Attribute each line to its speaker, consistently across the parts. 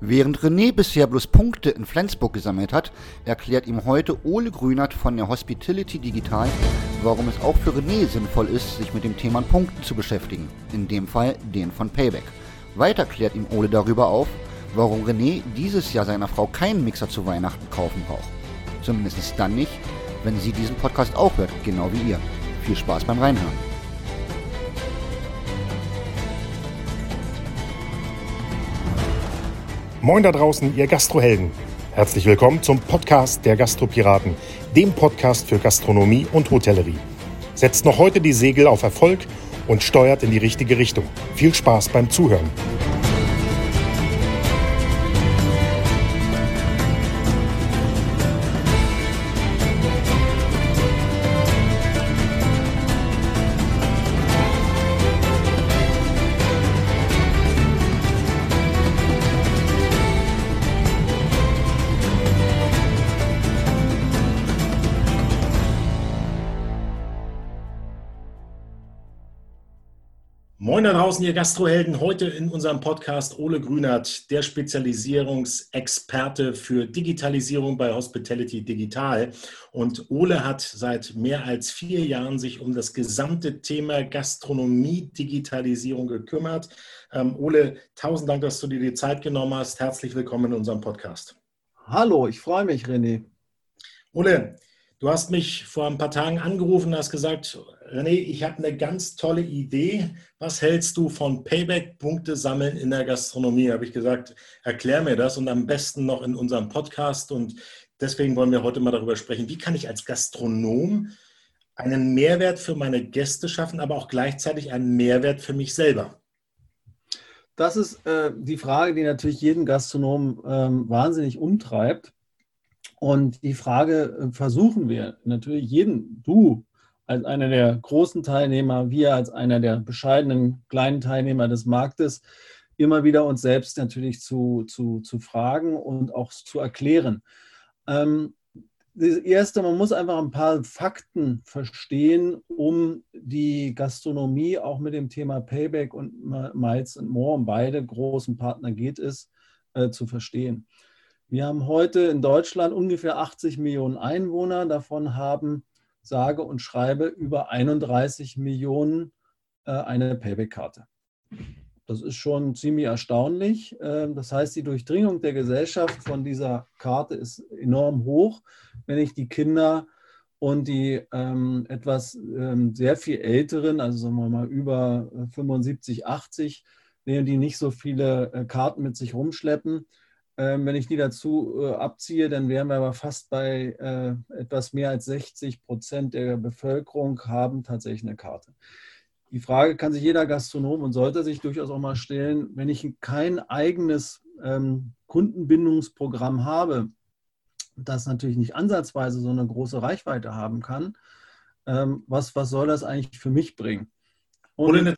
Speaker 1: Während René bisher bloß Punkte in Flensburg gesammelt hat, erklärt ihm heute Ole Grünert von der Hospitality Digital, warum es auch für René sinnvoll ist, sich mit dem Thema Punkten zu beschäftigen, in dem Fall den von Payback. Weiter klärt ihm Ole darüber auf, warum René dieses Jahr seiner Frau keinen Mixer zu Weihnachten kaufen braucht. Zumindest dann nicht, wenn sie diesen Podcast auch hört, genau wie ihr. Viel Spaß beim Reinhören.
Speaker 2: Moin da draußen, ihr Gastrohelden. Herzlich willkommen zum Podcast der Gastropiraten, dem Podcast für Gastronomie und Hotellerie. Setzt noch heute die Segel auf Erfolg und steuert in die richtige Richtung. Viel Spaß beim Zuhören. Draußen, ihr Gastrohelden. Heute in unserem Podcast Ole Grünert, der Spezialisierungsexperte für Digitalisierung bei Hospitality Digital. Und Ole hat seit mehr als vier Jahren sich um das gesamte Thema Gastronomie-Digitalisierung gekümmert. Ähm, Ole, tausend Dank, dass du dir die Zeit genommen hast. Herzlich willkommen in unserem Podcast.
Speaker 3: Hallo, ich freue mich, René.
Speaker 2: Ole, Du hast mich vor ein paar Tagen angerufen und hast gesagt, René, ich habe eine ganz tolle Idee. Was hältst du von Payback-Punkte sammeln in der Gastronomie? Habe ich gesagt, erklär mir das und am besten noch in unserem Podcast. Und deswegen wollen wir heute mal darüber sprechen, wie kann ich als Gastronom einen Mehrwert für meine Gäste schaffen, aber auch gleichzeitig einen Mehrwert für mich selber?
Speaker 3: Das ist äh, die Frage, die natürlich jeden Gastronom ähm, wahnsinnig umtreibt. Und die Frage äh, versuchen wir natürlich jeden, du als einer der großen Teilnehmer, wir als einer der bescheidenen kleinen Teilnehmer des Marktes, immer wieder uns selbst natürlich zu, zu, zu fragen und auch zu erklären. Ähm, das Erste, man muss einfach ein paar Fakten verstehen, um die Gastronomie auch mit dem Thema Payback und Miles and More, um beide großen Partner geht es, äh, zu verstehen. Wir haben heute in Deutschland ungefähr 80 Millionen Einwohner. Davon haben sage und schreibe über 31 Millionen äh, eine Payback-Karte. Das ist schon ziemlich erstaunlich. Ähm, das heißt, die Durchdringung der Gesellschaft von dieser Karte ist enorm hoch. Wenn ich die Kinder und die ähm, etwas ähm, sehr viel älteren, also sagen wir mal über 75, 80, die nicht so viele äh, Karten mit sich rumschleppen, ähm, wenn ich die dazu äh, abziehe, dann wären wir aber fast bei äh, etwas mehr als 60 Prozent der Bevölkerung haben tatsächlich eine Karte. Die Frage kann sich jeder Gastronom und sollte sich durchaus auch mal stellen, wenn ich kein eigenes ähm, Kundenbindungsprogramm habe, das natürlich nicht ansatzweise so eine große Reichweite haben kann, ähm, was, was soll das eigentlich für mich bringen?
Speaker 2: Oder eine,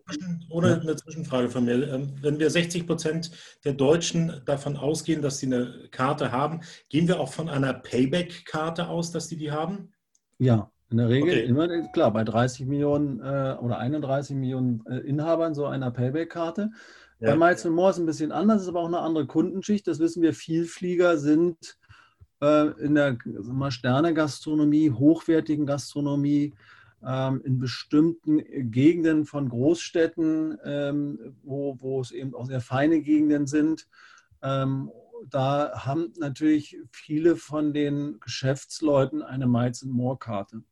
Speaker 2: oder eine, Zwischenfrage von mir. Ähm, wenn wir 60 Prozent der Deutschen davon ausgehen, dass sie eine Karte haben, gehen wir auch von einer Payback-Karte aus, dass die die haben?
Speaker 3: Ja, in der Regel okay. immer, klar, bei 30 Millionen äh, oder 31 Millionen äh, Inhabern so einer Payback-Karte. Ja. Bei Miles More ist es ein bisschen anders, ist aber auch eine andere Kundenschicht. Das wissen wir, Vielflieger sind äh, in der Sterne-Gastronomie, hochwertigen Gastronomie, in bestimmten Gegenden von Großstädten, ähm, wo, wo es eben auch sehr feine Gegenden sind. Ähm, da haben natürlich viele von den Geschäftsleuten eine Miles More Karte.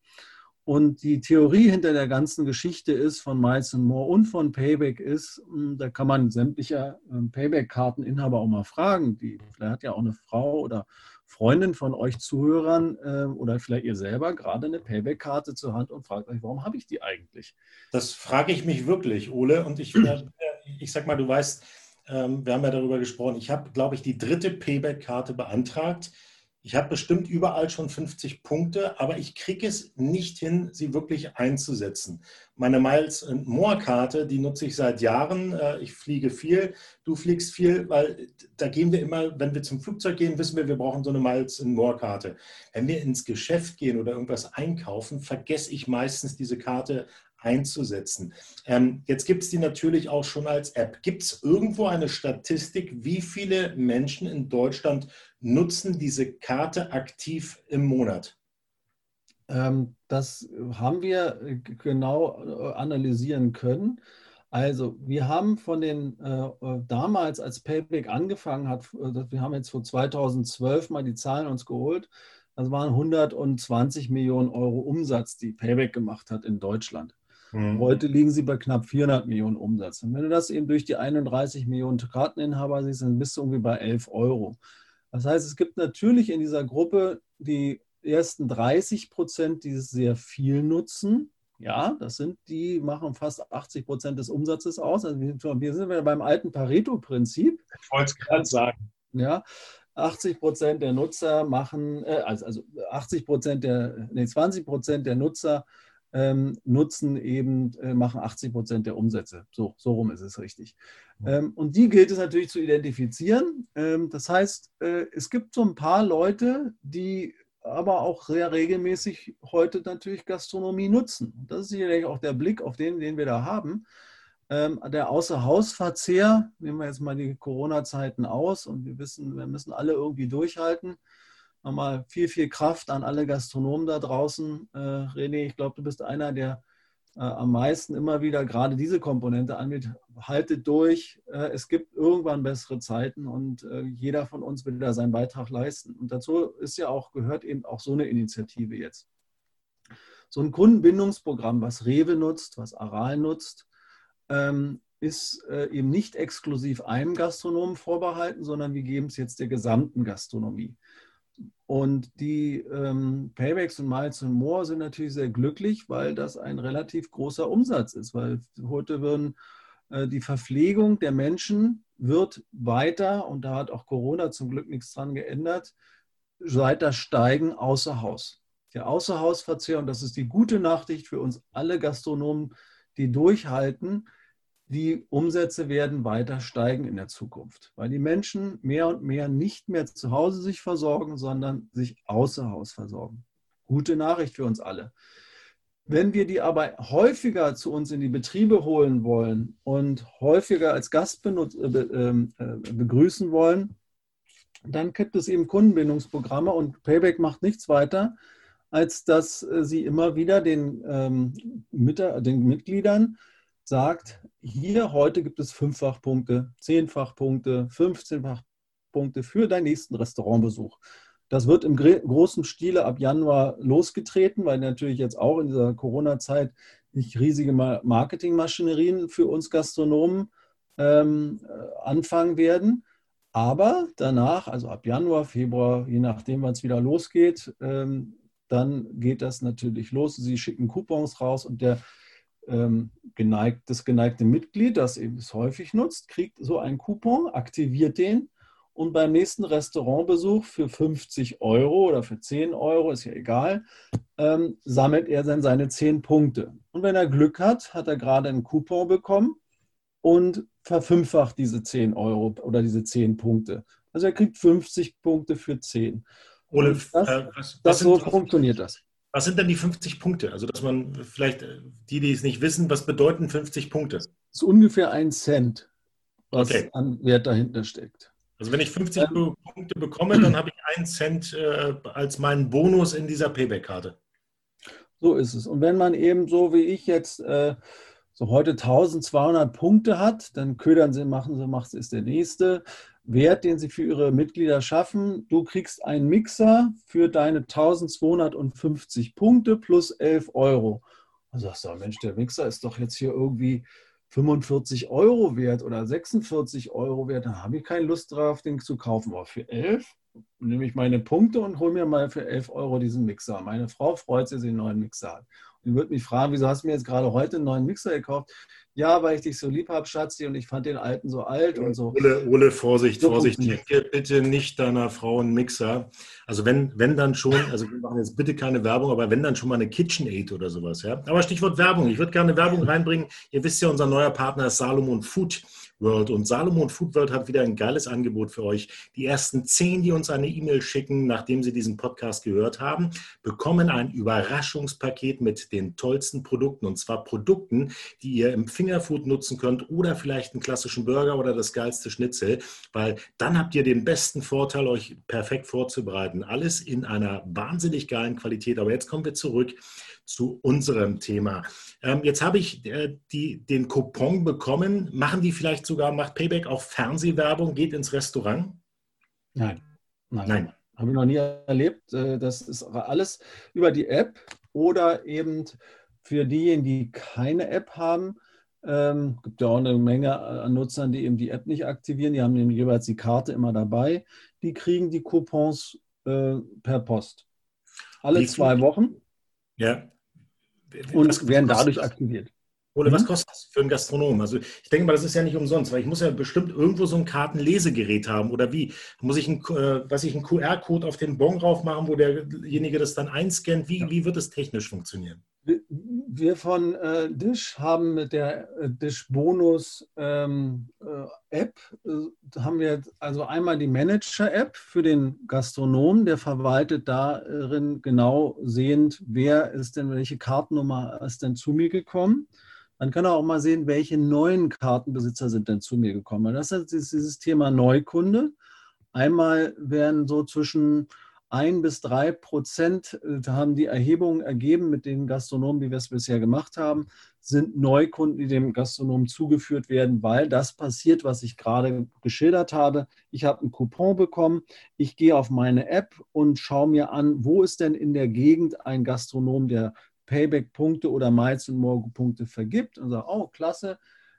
Speaker 3: Und die Theorie hinter der ganzen Geschichte ist von Miles More und von Payback ist, hm, da kann man sämtlicher Payback-Karteninhaber auch mal fragen. Die, vielleicht hat ja auch eine Frau oder Freundin von euch Zuhörern äh, oder vielleicht ihr selber gerade eine Payback-Karte zur Hand und fragt euch, warum habe ich die eigentlich?
Speaker 2: Das frage ich mich wirklich, Ole. Und ich, äh, ich sag mal, du weißt, ähm, wir haben ja darüber gesprochen, ich habe, glaube ich, die dritte Payback-Karte beantragt. Ich habe bestimmt überall schon 50 Punkte, aber ich kriege es nicht hin, sie wirklich einzusetzen. Meine Miles More Karte, die nutze ich seit Jahren. Äh, ich fliege viel, du fliegst viel, weil da gehen wir immer, wenn wir zum Flugzeug gehen, wissen wir, wir brauchen so eine Miles More Karte. Wenn wir ins Geschäft gehen oder irgendwas einkaufen, vergesse ich meistens diese Karte einzusetzen. Ähm, jetzt gibt es die natürlich auch schon als App. Gibt es irgendwo eine Statistik, wie viele Menschen in Deutschland nutzen diese Karte aktiv im Monat?
Speaker 3: Ähm, das haben wir äh, genau äh, analysieren können. Also, wir haben von den äh, äh damals, als Payback angefangen hat, wir haben jetzt vor 2012 mal die Zahlen uns geholt, das waren 120 Millionen Euro Umsatz, die Payback gemacht hat in Deutschland. Mhm. Heute liegen sie bei knapp 400 Millionen Umsatz. Und wenn du das eben durch die 31 Millionen Karteninhaber siehst, dann bist du irgendwie bei 11 Euro. Das heißt, es gibt natürlich in dieser Gruppe die ersten 30 Prozent, die es sehr viel nutzen. Ja, das sind die, machen fast 80 Prozent des Umsatzes aus. Also wir sind wieder beim alten Pareto-Prinzip.
Speaker 2: Ich wollte es gerade sagen.
Speaker 3: Ja, 80 Prozent der Nutzer machen, äh, also, also 80 Prozent der, nee, 20 Prozent der Nutzer ähm, nutzen eben, äh, machen 80 Prozent der Umsätze. So, so rum ist es richtig. Ähm, und die gilt es natürlich zu identifizieren. Ähm, das heißt, äh, es gibt so ein paar Leute, die aber auch sehr regelmäßig heute natürlich Gastronomie nutzen. Das ist sicherlich auch der Blick auf den, den wir da haben. Ähm, der Außerhausverzehr, nehmen wir jetzt mal die Corona-Zeiten aus und wir wissen, wir müssen alle irgendwie durchhalten nochmal viel, viel Kraft an alle Gastronomen da draußen. Äh, René, ich glaube, du bist einer, der äh, am meisten immer wieder gerade diese Komponente anbietet. Haltet durch, äh, es gibt irgendwann bessere Zeiten und äh, jeder von uns will da seinen Beitrag leisten. Und dazu ist ja auch, gehört eben auch so eine Initiative jetzt. So ein Kundenbindungsprogramm, was Rewe nutzt, was Aral nutzt, ähm, ist äh, eben nicht exklusiv einem Gastronomen vorbehalten, sondern wir geben es jetzt der gesamten Gastronomie. Und die ähm, Paybacks und Miles und More sind natürlich sehr glücklich, weil das ein relativ großer Umsatz ist, weil heute würden äh, die Verpflegung der Menschen wird weiter, und da hat auch Corona zum Glück nichts dran geändert, weiter steigen außer Haus. Der Außerhausverzehr, und das ist die gute Nachricht für uns alle Gastronomen, die durchhalten, die Umsätze werden weiter steigen in der Zukunft, weil die Menschen mehr und mehr nicht mehr zu Hause sich versorgen, sondern sich außer Haus versorgen. Gute Nachricht für uns alle. Wenn wir die aber häufiger zu uns in die Betriebe holen wollen und häufiger als Gast äh, ähm, äh, begrüßen wollen, dann gibt es eben Kundenbindungsprogramme und Payback macht nichts weiter, als dass äh, sie immer wieder den, ähm, den Mitgliedern sagt, hier heute gibt es Fünffachpunkte, Zehnfachpunkte, 15-fach für deinen nächsten Restaurantbesuch. Das wird im großen Stile ab Januar losgetreten, weil natürlich jetzt auch in dieser Corona-Zeit nicht riesige Marketingmaschinerien für uns Gastronomen ähm, äh, anfangen werden. Aber danach, also ab Januar, Februar, je nachdem, wann es wieder losgeht, ähm, dann geht das natürlich los. Sie schicken Coupons raus und der ähm, geneigt, das geneigte Mitglied, das eben es häufig nutzt, kriegt so einen Coupon, aktiviert den und beim nächsten Restaurantbesuch für 50 Euro oder für 10 Euro, ist ja egal, ähm, sammelt er dann seine 10 Punkte. Und wenn er Glück hat, hat er gerade einen Coupon bekommen und verfünffacht diese 10 Euro oder diese 10 Punkte. Also er kriegt 50 Punkte für 10.
Speaker 2: Ole, das, äh,
Speaker 3: was, das so funktioniert das.
Speaker 2: Was sind denn die 50 Punkte? Also, dass man vielleicht äh, die, die es nicht wissen, was bedeuten 50 Punkte? Das
Speaker 3: ist ungefähr ein Cent, was okay. an Wert dahinter steckt.
Speaker 2: Also, wenn ich 50 ähm, Punkte bekomme, dann habe ich einen Cent äh, als meinen Bonus in dieser Payback-Karte.
Speaker 3: So ist es. Und wenn man eben so wie ich jetzt äh, so heute 1200 Punkte hat, dann ködern sie, machen sie, macht es der nächste. Wert, den sie für ihre Mitglieder schaffen. Du kriegst einen Mixer für deine 1250 Punkte plus 11 Euro. Und sagst du, Mensch, der Mixer ist doch jetzt hier irgendwie 45 Euro wert oder 46 Euro wert. Da habe ich keine Lust drauf, den zu kaufen. Aber für 11 nehme ich meine Punkte und hole mir mal für 11 Euro diesen Mixer. Meine Frau freut sich, dass sie einen neuen Mixer hat. Und würde mich fragen, wieso hast du mir jetzt gerade heute einen neuen Mixer gekauft? ja, weil ich dich so lieb habe, Schatzi, und ich fand den alten so alt und so.
Speaker 2: Ole, Ole Vorsicht, so Vorsicht, schenke bitte nicht deiner Frau einen Mixer. Also wenn, wenn dann schon, also wir machen jetzt bitte keine Werbung, aber wenn dann schon mal eine KitchenAid oder sowas, ja. Aber Stichwort Werbung, ich würde gerne Werbung reinbringen. Ihr wisst ja, unser neuer Partner ist Salomon Food. World. Und Salomon Food World hat wieder ein geiles Angebot für euch. Die ersten zehn, die uns eine E-Mail schicken, nachdem sie diesen Podcast gehört haben, bekommen ein Überraschungspaket mit den tollsten Produkten. Und zwar Produkten, die ihr im Fingerfood nutzen könnt oder vielleicht einen klassischen Burger oder das geilste Schnitzel, weil dann habt ihr den besten Vorteil, euch perfekt vorzubereiten. Alles in einer wahnsinnig geilen Qualität. Aber jetzt kommen wir zurück zu unserem Thema. Ähm, jetzt habe ich äh, die, den Coupon bekommen. Machen die vielleicht sogar, macht Payback auch Fernsehwerbung, geht ins Restaurant?
Speaker 3: Nein. Nein. Nein. Habe ich noch nie erlebt. Äh, das ist alles über die App oder eben für diejenigen, die keine App haben. Ähm, gibt ja auch eine Menge an Nutzern, die eben die App nicht aktivieren. Die haben nämlich jeweils die Karte immer dabei. Die kriegen die Coupons äh, per Post. Alle Wie zwei Wochen.
Speaker 2: Ja
Speaker 3: und werden dadurch aktiviert.
Speaker 2: Oder was mhm. kostet das für einen Gastronom? Also ich denke mal, das ist ja nicht umsonst, weil ich muss ja bestimmt irgendwo so ein Kartenlesegerät haben. Oder wie? Muss ich einen, äh, was ich, einen QR-Code auf den Bon drauf machen, wo derjenige das dann einscannt? Wie, ja. wie wird es technisch funktionieren?
Speaker 3: Wir von äh, Dish haben mit der äh, Dish Bonus ähm, äh, App, äh, haben wir also einmal die Manager-App für den Gastronomen, der verwaltet darin genau sehend, wer ist denn, welche Kartennummer ist denn zu mir gekommen. Dann kann auch mal sehen, welche neuen Kartenbesitzer sind denn zu mir gekommen. Das ist dieses Thema Neukunde. Einmal werden so zwischen ein bis drei Prozent, äh, haben die Erhebungen ergeben mit den Gastronomen, wie wir es bisher gemacht haben, sind Neukunden, die dem Gastronomen zugeführt werden, weil das passiert, was ich gerade geschildert habe. Ich habe einen Coupon bekommen, ich gehe auf meine App und schaue mir an, wo ist denn in der Gegend ein Gastronom, der Payback-Punkte oder Miles und Morgen-Punkte vergibt und sage, oh, klasse,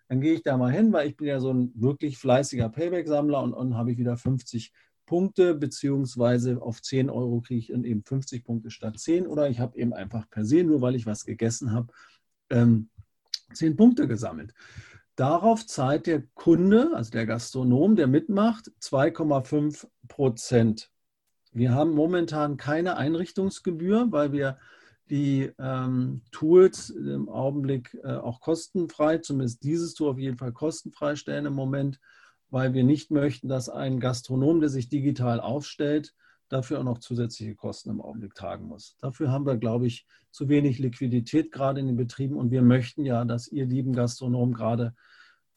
Speaker 3: dann gehe ich da mal hin, weil ich bin ja so ein wirklich fleißiger Payback-Sammler und dann habe ich wieder 50 Punkte, beziehungsweise auf 10 Euro kriege ich dann eben 50 Punkte statt 10 oder ich habe eben einfach per se, nur weil ich was gegessen habe, ähm, 10 Punkte gesammelt. Darauf zahlt der Kunde, also der Gastronom, der mitmacht, 2,5 Prozent. Wir haben momentan keine Einrichtungsgebühr, weil wir die ähm, Tools im Augenblick äh, auch kostenfrei, zumindest dieses Tool auf jeden Fall kostenfrei stellen im Moment weil wir nicht möchten, dass ein Gastronom, der sich digital aufstellt, dafür auch noch zusätzliche Kosten im Augenblick tragen muss. Dafür haben wir, glaube ich, zu wenig Liquidität gerade in den Betrieben und wir möchten ja, dass ihr lieben Gastronomen gerade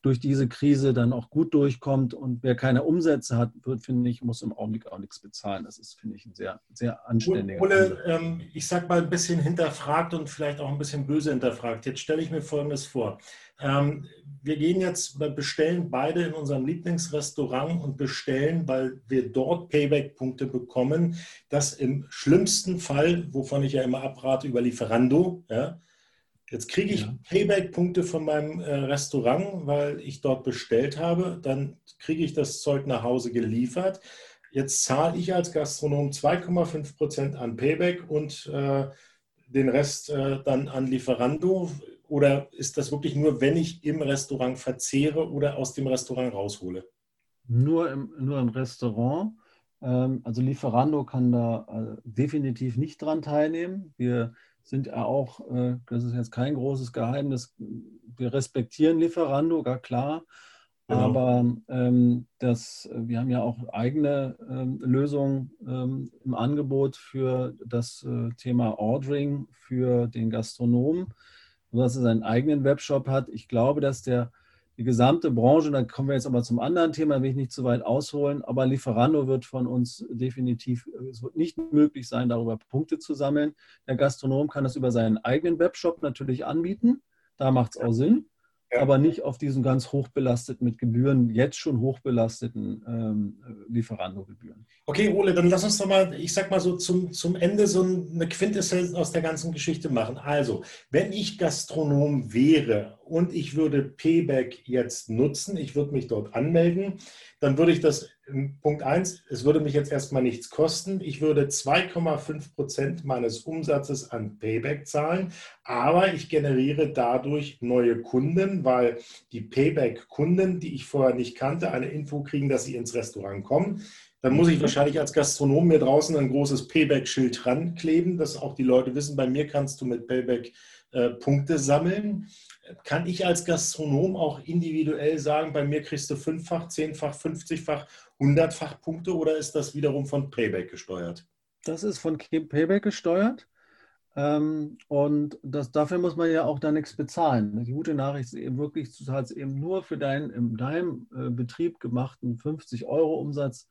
Speaker 3: durch diese Krise dann auch gut durchkommt. Und wer keine Umsätze hat, wird, finde ich, muss im Augenblick auch nichts bezahlen. Das ist, finde ich, ein sehr, sehr anständiger.
Speaker 2: Ole, ähm, ich sage mal ein bisschen hinterfragt und vielleicht auch ein bisschen böse hinterfragt. Jetzt stelle ich mir Folgendes vor. Ähm, wir gehen jetzt, bestellen beide in unserem Lieblingsrestaurant und bestellen, weil wir dort Payback-Punkte bekommen. Das im schlimmsten Fall, wovon ich ja immer abrate, über Lieferando. Ja, Jetzt kriege ich ja. Payback-Punkte von meinem äh, Restaurant, weil ich dort bestellt habe. Dann kriege ich das Zeug nach Hause geliefert. Jetzt zahle ich als Gastronom 2,5 Prozent an Payback und äh, den Rest äh, dann an Lieferando. Oder ist das wirklich nur, wenn ich im Restaurant verzehre oder aus dem Restaurant raushole?
Speaker 3: Nur im, nur im Restaurant. Ähm, also Lieferando kann da äh, definitiv nicht dran teilnehmen. Wir sind ja auch, äh, das ist jetzt kein großes Geheimnis, wir respektieren Lieferando, gar klar. Genau. Aber ähm, das, wir haben ja auch eigene ähm, Lösungen ähm, im Angebot für das äh, Thema Ordering für den Gastronomen sodass er seinen eigenen Webshop hat. Ich glaube, dass der, die gesamte Branche, da kommen wir jetzt aber zum anderen Thema, will ich nicht zu weit ausholen, aber Lieferando wird von uns definitiv, es wird nicht möglich sein, darüber Punkte zu sammeln. Der Gastronom kann das über seinen eigenen Webshop natürlich anbieten. Da macht es auch Sinn ja. aber nicht auf diesen ganz hochbelasteten, mit Gebühren, jetzt schon hochbelasteten ähm, Lieferando-Gebühren.
Speaker 2: Okay, Ole, dann lass uns doch mal, ich sag mal so zum, zum Ende so eine Quintessenz aus der ganzen Geschichte machen. Also, wenn ich Gastronom wäre und ich würde Payback jetzt nutzen, ich würde mich dort anmelden, dann würde ich das, Punkt 1, es würde mich jetzt erstmal nichts kosten. Ich würde 2,5 Prozent meines Umsatzes an Payback zahlen, aber ich generiere dadurch neue Kunden, weil die Payback-Kunden, die ich vorher nicht kannte, eine Info kriegen, dass sie ins Restaurant kommen. Dann muss ich mhm. wahrscheinlich als Gastronom mir draußen ein großes Payback-Schild rankleben, dass auch die Leute wissen, bei mir kannst du mit Payback äh, Punkte sammeln. kann ich als Gastronom auch individuell sagen, bei mir kriegst du fünffach, zehnfach, fünfzigfach, hundertfach Punkte oder ist das wiederum von Payback gesteuert?
Speaker 3: Das ist von Payback gesteuert. Ähm, und das, dafür muss man ja auch da nichts bezahlen. Die gute Nachricht ist eben wirklich, du zahlst eben nur für deinen in deinem äh, Betrieb gemachten 50 Euro Umsatz,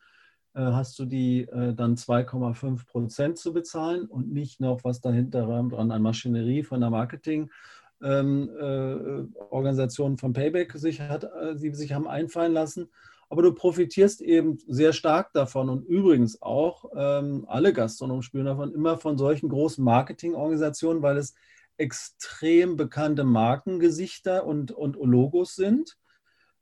Speaker 3: äh, hast du die äh, dann 2,5 Prozent zu bezahlen und nicht noch, was dahinter dran an Maschinerie von der Marketing. Ähm, äh, von Payback sich hat, sie sich haben einfallen lassen aber du profitierst eben sehr stark davon und übrigens auch ähm, alle Gastronomen spielen davon, immer von solchen großen Marketingorganisationen, weil es extrem bekannte Markengesichter und, und Logos sind.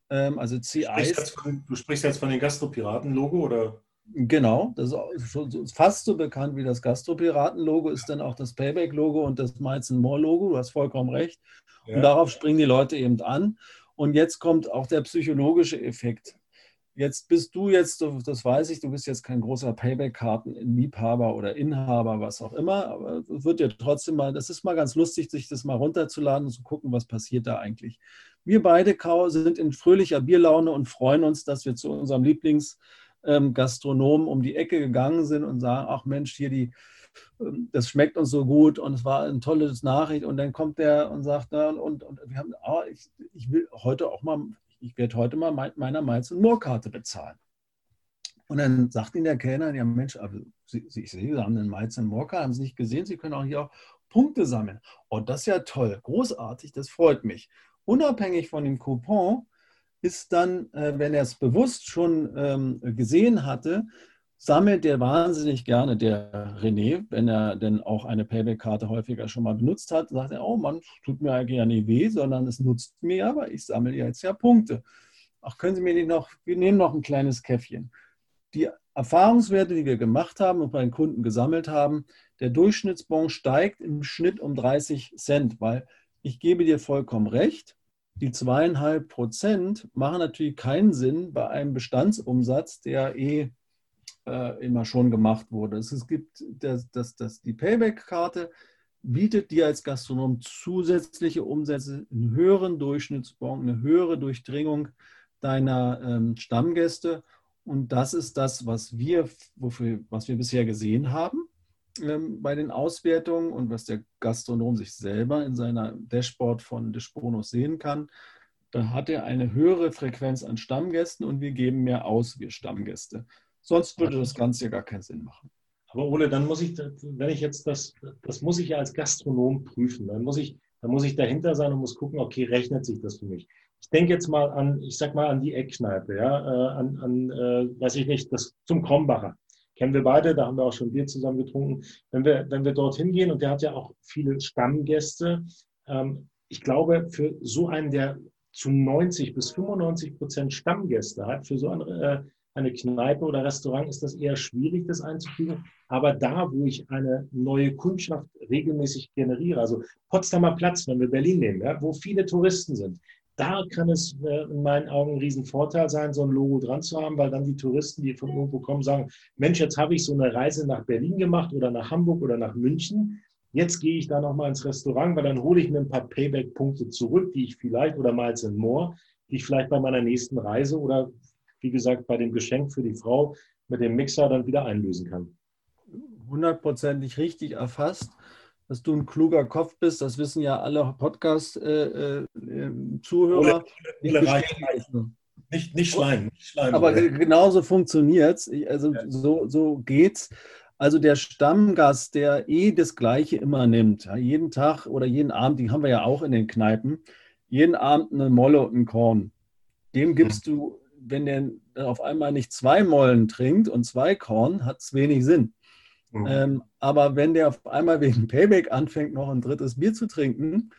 Speaker 3: Ähm, also CIs.
Speaker 2: Du, du sprichst jetzt von den Gastropiraten-Logo oder?
Speaker 3: Genau, das ist fast so bekannt wie das Gastropiraten-Logo, ist dann auch das Payback-Logo und das Miles More-Logo. Du hast vollkommen recht. Ja. Und darauf springen die Leute eben an. Und jetzt kommt auch der psychologische Effekt. Jetzt bist du jetzt, das weiß ich, du bist jetzt kein großer Payback-Karten-Liebhaber oder Inhaber, was auch immer, aber es wird dir trotzdem mal, das ist mal ganz lustig, sich das mal runterzuladen und zu gucken, was passiert da eigentlich. Wir beide sind in fröhlicher Bierlaune und freuen uns, dass wir zu unserem Lieblingsgastronomen ähm, um die Ecke gegangen sind und sagen, ach Mensch, hier die, ähm, das schmeckt uns so gut und es war eine tolle Nachricht und dann kommt der und sagt, und, und wir haben, oh, ich, ich will heute auch mal ich werde heute mal meiner Miles und More Karte bezahlen. Und dann sagt Ihnen der Kellner, ja Mensch, aber Sie, Sie, Sie haben den Miles und More Karte, haben Sie nicht gesehen, Sie können auch hier auch Punkte sammeln. Oh, das ist ja toll, großartig, das freut mich. Unabhängig von dem Coupon ist dann, äh, wenn er es bewusst schon ähm, gesehen hatte, sammelt der wahnsinnig gerne, der René, wenn er denn auch eine Payback-Karte häufiger schon mal benutzt hat, sagt er, oh Mann, tut mir eigentlich ja nie weh, sondern es nutzt mir, aber ich sammle jetzt ja Punkte. Ach, können Sie mir nicht noch, wir nehmen noch ein kleines Käffchen. Die Erfahrungswerte, die wir gemacht haben und bei den Kunden gesammelt haben, der Durchschnittsbon steigt im Schnitt um 30 Cent, weil ich gebe dir vollkommen recht, die zweieinhalb Prozent machen natürlich keinen Sinn bei einem Bestandsumsatz, der eh äh, immer schon gemacht wurde. Es, gibt das, das, das, die Payback-Karte bietet dir als Gastronom zusätzliche Umsätze, einen höheren Durchschnittsbon, eine höhere Durchdringung deiner ähm, Stammgäste. Und das ist das, was wir, wofür, was wir bisher gesehen haben ähm, bei den Auswertungen und was der Gastronom sich selber in seiner Dashboard von Desponos sehen kann. Da hat er eine höhere Frequenz an Stammgästen und wir geben mehr aus, wir Stammgäste. Sonst würde das Ganze ja gar keinen Sinn machen.
Speaker 2: Aber Ole, dann muss ich, wenn ich jetzt das, das muss ich ja als Gastronom prüfen. Dann muss ich, dann muss ich dahinter sein und muss gucken, okay, rechnet sich das für mich? Ich denke jetzt mal an, ich sag mal an die Eckkneipe, ja, äh, an, an äh, weiß ich nicht, das zum Krombacher. Kennen wir beide, da haben wir auch schon Bier zusammen getrunken. Wenn wir, wenn wir dorthin gehen und der hat ja auch viele Stammgäste, ähm, ich glaube, für so einen, der zu 90 bis 95 Prozent Stammgäste hat, für so einen äh, eine Kneipe oder Restaurant ist das eher schwierig, das einzufügen. Aber da, wo ich eine neue Kundschaft regelmäßig generiere, also Potsdamer Platz, wenn wir Berlin nehmen, ja, wo viele Touristen sind, da kann es äh, in meinen Augen ein Riesenvorteil sein, so ein Logo dran zu haben, weil dann die Touristen, die von irgendwo kommen, sagen, Mensch, jetzt habe ich so eine Reise nach Berlin gemacht oder nach Hamburg oder nach München. Jetzt gehe ich da nochmal ins Restaurant, weil dann hole ich mir ein paar Payback-Punkte zurück, die ich vielleicht oder mal in More, die ich vielleicht bei meiner nächsten Reise oder wie gesagt, bei dem Geschenk für die Frau mit dem Mixer dann wieder einlösen kann.
Speaker 3: Hundertprozentig richtig erfasst, dass du ein kluger Kopf bist. Das wissen ja alle Podcast-Zuhörer.
Speaker 2: Äh, äh, nicht, nicht Schleim. Nicht Schleim
Speaker 3: Aber genauso funktioniert es. Also ja. so, so geht's. Also der Stammgast, der eh das Gleiche immer nimmt, jeden Tag oder jeden Abend, die haben wir ja auch in den Kneipen, jeden Abend eine Molle und ein Korn. Dem gibst hm. du wenn der auf einmal nicht zwei Mollen trinkt und zwei Korn, hat es wenig Sinn. Mhm. Ähm, aber wenn der auf einmal wegen Payback anfängt, noch ein drittes Bier zu trinken,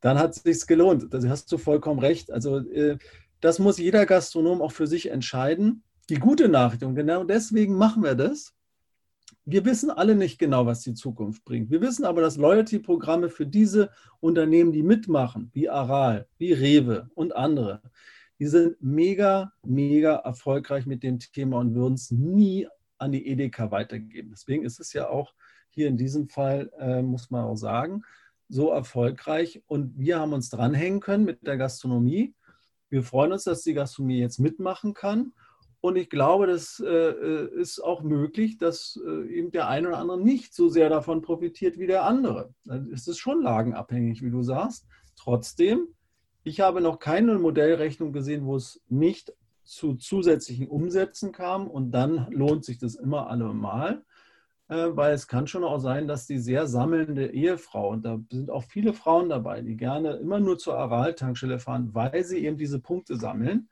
Speaker 3: dann hat es sich gelohnt. Da hast du vollkommen recht. Also äh, das muss jeder Gastronom auch für sich entscheiden. Die gute Nachricht, und genau deswegen machen wir das. Wir wissen alle nicht genau, was die Zukunft bringt. Wir wissen aber, dass Loyalty-Programme für diese Unternehmen, die mitmachen, wie Aral, wie Rewe und andere, die sind mega, mega erfolgreich mit dem Thema und würden es nie an die Edeka weitergeben. Deswegen ist es ja auch hier in diesem Fall, äh, muss man auch sagen, so erfolgreich und wir haben uns dranhängen können mit der Gastronomie. Wir freuen uns, dass die Gastronomie jetzt mitmachen kann. Und ich glaube, das äh, ist auch möglich, dass äh, eben der eine oder andere nicht so sehr davon profitiert wie der andere. Es ist schon lagenabhängig, wie du sagst. Trotzdem, ich habe noch keine Modellrechnung gesehen, wo es nicht zu zusätzlichen Umsätzen kam und dann lohnt sich das immer allemal. Äh, weil es kann schon auch sein, dass die sehr sammelnde Ehefrau, und da sind auch viele Frauen dabei, die gerne immer nur zur Aral-Tankstelle fahren, weil sie eben diese Punkte sammeln.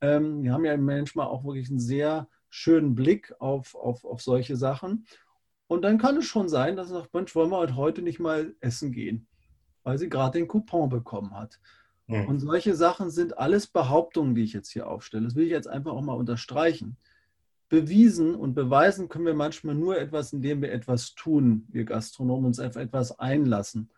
Speaker 3: Ähm, die haben ja manchmal auch wirklich einen sehr schönen Blick auf, auf, auf solche Sachen. Und dann kann es schon sein, dass sie sagt, Mensch, wollen wir heute nicht mal essen gehen, weil sie gerade den Coupon bekommen hat. Mhm. Und solche Sachen sind alles Behauptungen, die ich jetzt hier aufstelle. Das will ich jetzt einfach auch mal unterstreichen bewiesen und beweisen können wir manchmal nur etwas, indem wir etwas tun, wir Gastronomen uns auf etwas einlassen.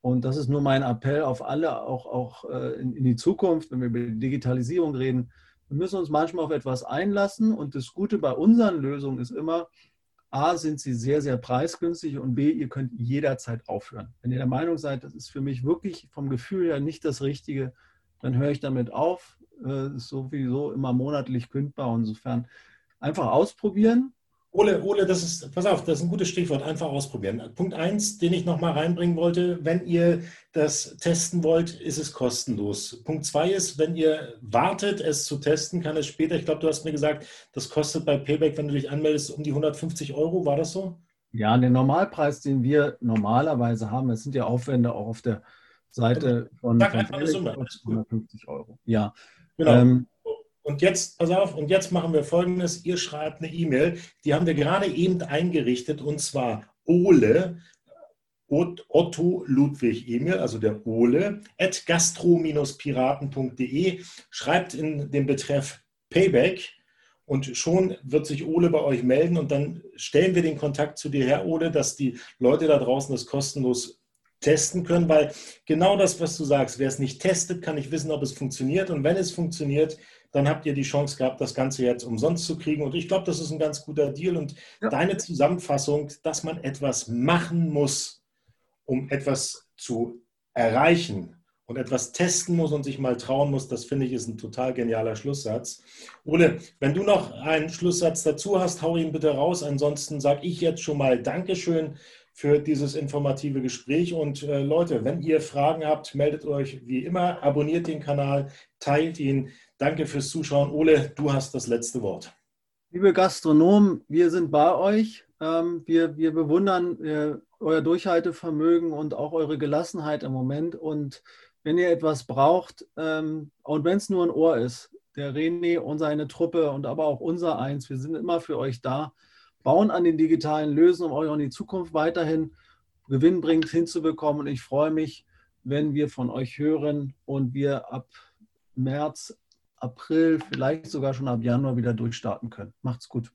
Speaker 3: Und das ist nur mein Appell auf alle, auch, auch äh, in, in die Zukunft, wenn wir über Digitalisierung reden. Wir müssen uns manchmal auf etwas einlassen und das Gute bei unseren Lösungen ist immer, A, sind sie sehr, sehr preisgünstig und B, ihr könnt jederzeit aufhören. Wenn ihr der Meinung seid, das ist für mich wirklich vom Gefühl her nicht das Richtige, dann höre ich damit auf. Äh, ist sowieso immer monatlich kündbar. Insofern Einfach ausprobieren.
Speaker 2: Ole, Ole, das ist, pass auf, das ist ein gutes Stichwort, einfach ausprobieren. Punkt eins, den ich nochmal reinbringen wollte, wenn ihr das testen wollt, ist es kostenlos. Punkt zwei ist, wenn ihr wartet, es zu testen, kann es später, ich glaube, du hast mir gesagt, das kostet bei Payback, wenn du dich anmeldest, um die 150 Euro, war das so?
Speaker 3: Ja, der Normalpreis, den wir normalerweise haben, es sind ja Aufwände auch auf der Seite von, Sag von
Speaker 2: Payback, eine Summe.
Speaker 3: 150 Euro. Ja.
Speaker 2: Genau. Ähm, und jetzt, pass auf, und jetzt machen wir folgendes: Ihr schreibt eine E-Mail, die haben wir gerade eben eingerichtet, und zwar Ole, Otto Ludwig Emil, also der Ole, at gastro-piraten.de, schreibt in den Betreff Payback und schon wird sich Ole bei euch melden und dann stellen wir den Kontakt zu dir her, Ole, dass die Leute da draußen das kostenlos testen können, weil genau das, was du sagst, wer es nicht testet, kann nicht wissen, ob es funktioniert. Und wenn es funktioniert, dann habt ihr die Chance gehabt, das Ganze jetzt umsonst zu kriegen. Und ich glaube, das ist ein ganz guter Deal. Und ja. deine Zusammenfassung, dass man etwas machen muss, um etwas zu erreichen und etwas testen muss und sich mal trauen muss, das finde ich ist ein total genialer Schlusssatz. Ole, wenn du noch einen Schlusssatz dazu hast, hau ihn bitte raus. Ansonsten sage ich jetzt schon mal Dankeschön für dieses informative Gespräch. Und äh, Leute, wenn ihr Fragen habt, meldet euch wie immer, abonniert den Kanal, teilt ihn. Danke fürs Zuschauen. Ole, du hast das letzte Wort.
Speaker 3: Liebe Gastronomen, wir sind bei euch. Ähm, wir, wir bewundern äh, euer Durchhaltevermögen und auch eure Gelassenheit im Moment. Und wenn ihr etwas braucht, ähm, und wenn es nur ein Ohr ist, der René und seine Truppe und aber auch unser Eins, wir sind immer für euch da, bauen an den digitalen Lösungen, um euch auch in die Zukunft weiterhin gewinnbringend hinzubekommen. Und ich freue mich, wenn wir von euch hören und wir ab März April, vielleicht sogar schon ab Januar wieder durchstarten können. Macht's gut.